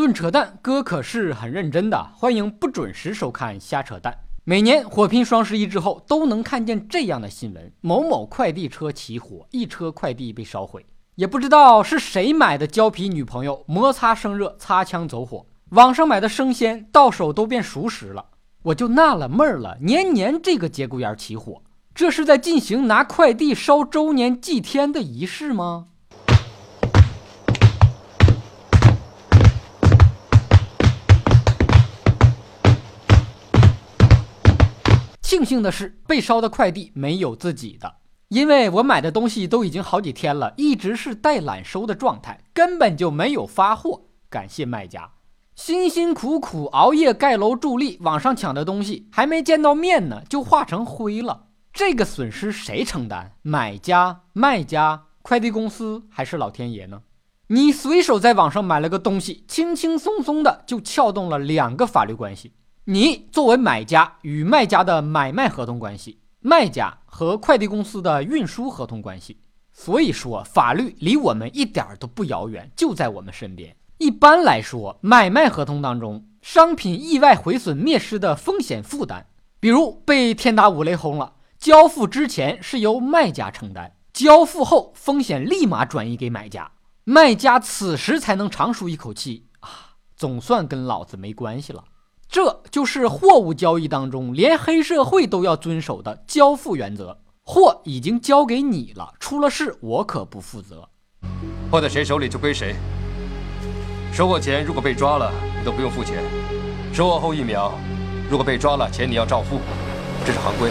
论扯淡，哥可是很认真的。欢迎不准时收看瞎扯淡。每年火拼双十一之后，都能看见这样的新闻：某某快递车起火，一车快递被烧毁。也不知道是谁买的胶皮女朋友，摩擦生热，擦枪走火。网上买的生鲜到手都变熟食了，我就纳了闷儿了。年年这个节骨眼起火，这是在进行拿快递烧周年祭天的仪式吗？庆幸的是，被烧的快递没有自己的，因为我买的东西都已经好几天了，一直是待揽收的状态，根本就没有发货。感谢卖家，辛辛苦苦熬夜盖楼助力，网上抢的东西还没见到面呢，就化成灰了。这个损失谁承担？买家、卖家、快递公司还是老天爷呢？你随手在网上买了个东西，轻轻松松的就撬动了两个法律关系。你作为买家与卖家的买卖合同关系，卖家和快递公司的运输合同关系。所以说，法律离我们一点都不遥远，就在我们身边。一般来说，买卖合同当中，商品意外毁损灭失的风险负担，比如被天打五雷轰了，交付之前是由卖家承担，交付后风险立马转移给买家，卖家此时才能长舒一口气啊，总算跟老子没关系了。这就是货物交易当中连黑社会都要遵守的交付原则。货已经交给你了，出了事我可不负责。货在谁手里就归谁。收货前如果被抓了，你都不用付钱；收货后一秒，如果被抓了，钱你要照付，这是行规。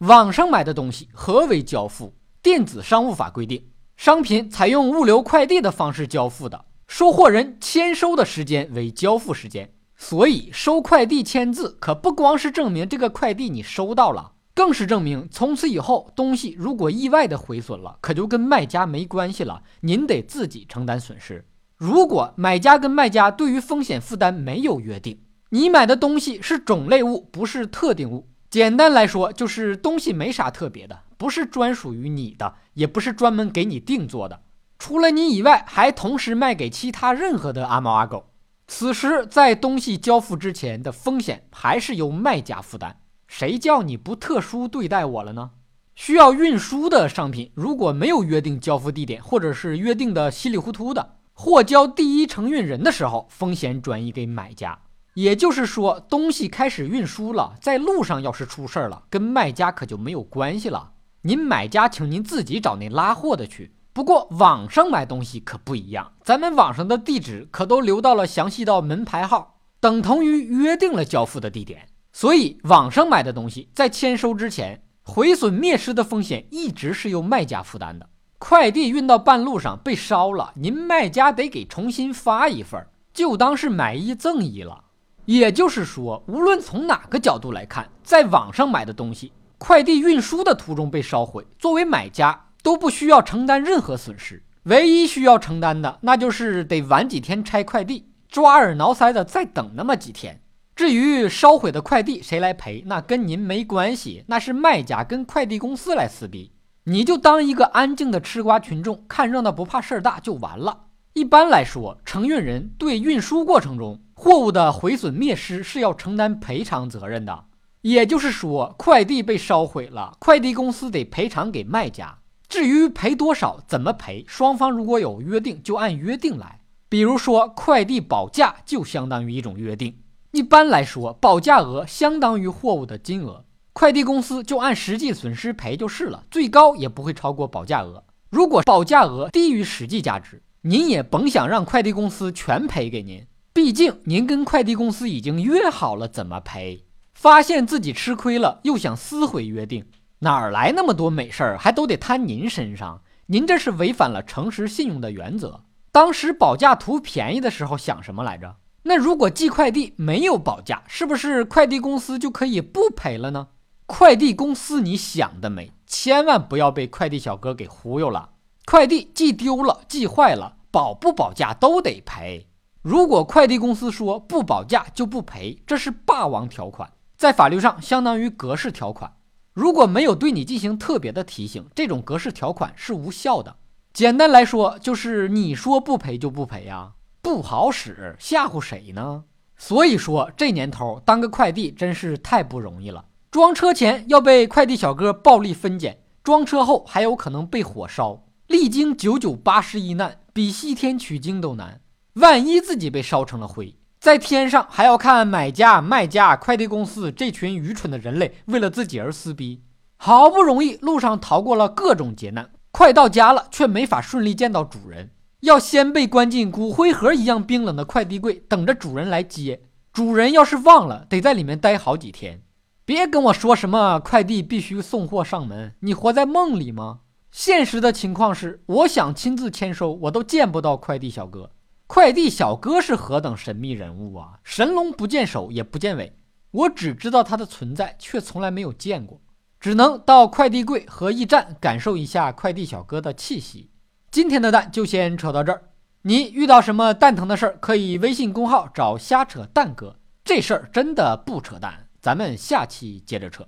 网上买的东西何为交付？电子商务法规定，商品采用物流快递的方式交付的，收货人签收的时间为交付时间。所以收快递签字可不光是证明这个快递你收到了，更是证明从此以后东西如果意外的毁损了，可就跟卖家没关系了，您得自己承担损失。如果买家跟卖家对于风险负担没有约定，你买的东西是种类物，不是特定物。简单来说，就是东西没啥特别的，不是专属于你的，也不是专门给你定做的，除了你以外，还同时卖给其他任何的阿猫阿狗。此时，在东西交付之前的风险还是由卖家负担。谁叫你不特殊对待我了呢？需要运输的商品，如果没有约定交付地点，或者是约定的稀里糊涂的，货交第一承运人的时候，风险转移给买家。也就是说，东西开始运输了，在路上要是出事儿了，跟卖家可就没有关系了。您买家，请您自己找那拉货的去。不过网上买东西可不一样，咱们网上的地址可都留到了详细到门牌号，等同于约定了交付的地点。所以网上买的东西在签收之前，毁损灭失的风险一直是由卖家负担的。快递运到半路上被烧了，您卖家得给重新发一份，就当是买一赠一了。也就是说，无论从哪个角度来看，在网上买的东西，快递运输的途中被烧毁，作为买家。都不需要承担任何损失，唯一需要承担的，那就是得晚几天拆快递，抓耳挠腮的再等那么几天。至于烧毁的快递谁来赔，那跟您没关系，那是卖家跟快递公司来撕逼，你就当一个安静的吃瓜群众，看热闹不怕事儿大就完了。一般来说，承运人对运输过程中货物的毁损灭失是要承担赔偿责任的，也就是说，快递被烧毁了，快递公司得赔偿给卖家。至于赔多少、怎么赔，双方如果有约定，就按约定来。比如说，快递保价就相当于一种约定。一般来说，保价额相当于货物的金额，快递公司就按实际损失赔就是了，最高也不会超过保价额。如果保价额低于实际价值，您也甭想让快递公司全赔给您，毕竟您跟快递公司已经约好了怎么赔。发现自己吃亏了，又想撕毁约定。哪儿来那么多美事儿，还都得摊您身上？您这是违反了诚实信用的原则。当时保价图便宜的时候想什么来着？那如果寄快递没有保价，是不是快递公司就可以不赔了呢？快递公司，你想的美，千万不要被快递小哥给忽悠了。快递寄丢了、寄坏了，保不保价都得赔。如果快递公司说不保价就不赔，这是霸王条款，在法律上相当于格式条款。如果没有对你进行特别的提醒，这种格式条款是无效的。简单来说，就是你说不赔就不赔呀。不好使，吓唬谁呢？所以说这年头当个快递真是太不容易了。装车前要被快递小哥暴力分拣，装车后还有可能被火烧，历经九九八十一难，比西天取经都难。万一自己被烧成了灰，在天上还要看买家、卖家、快递公司这群愚蠢的人类为了自己而撕逼。好不容易路上逃过了各种劫难，快到家了却没法顺利见到主人，要先被关进骨灰盒一样冰冷的快递柜，等着主人来接。主人要是忘了，得在里面待好几天。别跟我说什么快递必须送货上门，你活在梦里吗？现实的情况是，我想亲自签收，我都见不到快递小哥。快递小哥是何等神秘人物啊！神龙不见首也不见尾，我只知道他的存在，却从来没有见过，只能到快递柜和驿站感受一下快递小哥的气息。今天的蛋就先扯到这儿，你遇到什么蛋疼的事儿，可以微信公号找瞎扯蛋哥，这事儿真的不扯淡。咱们下期接着扯。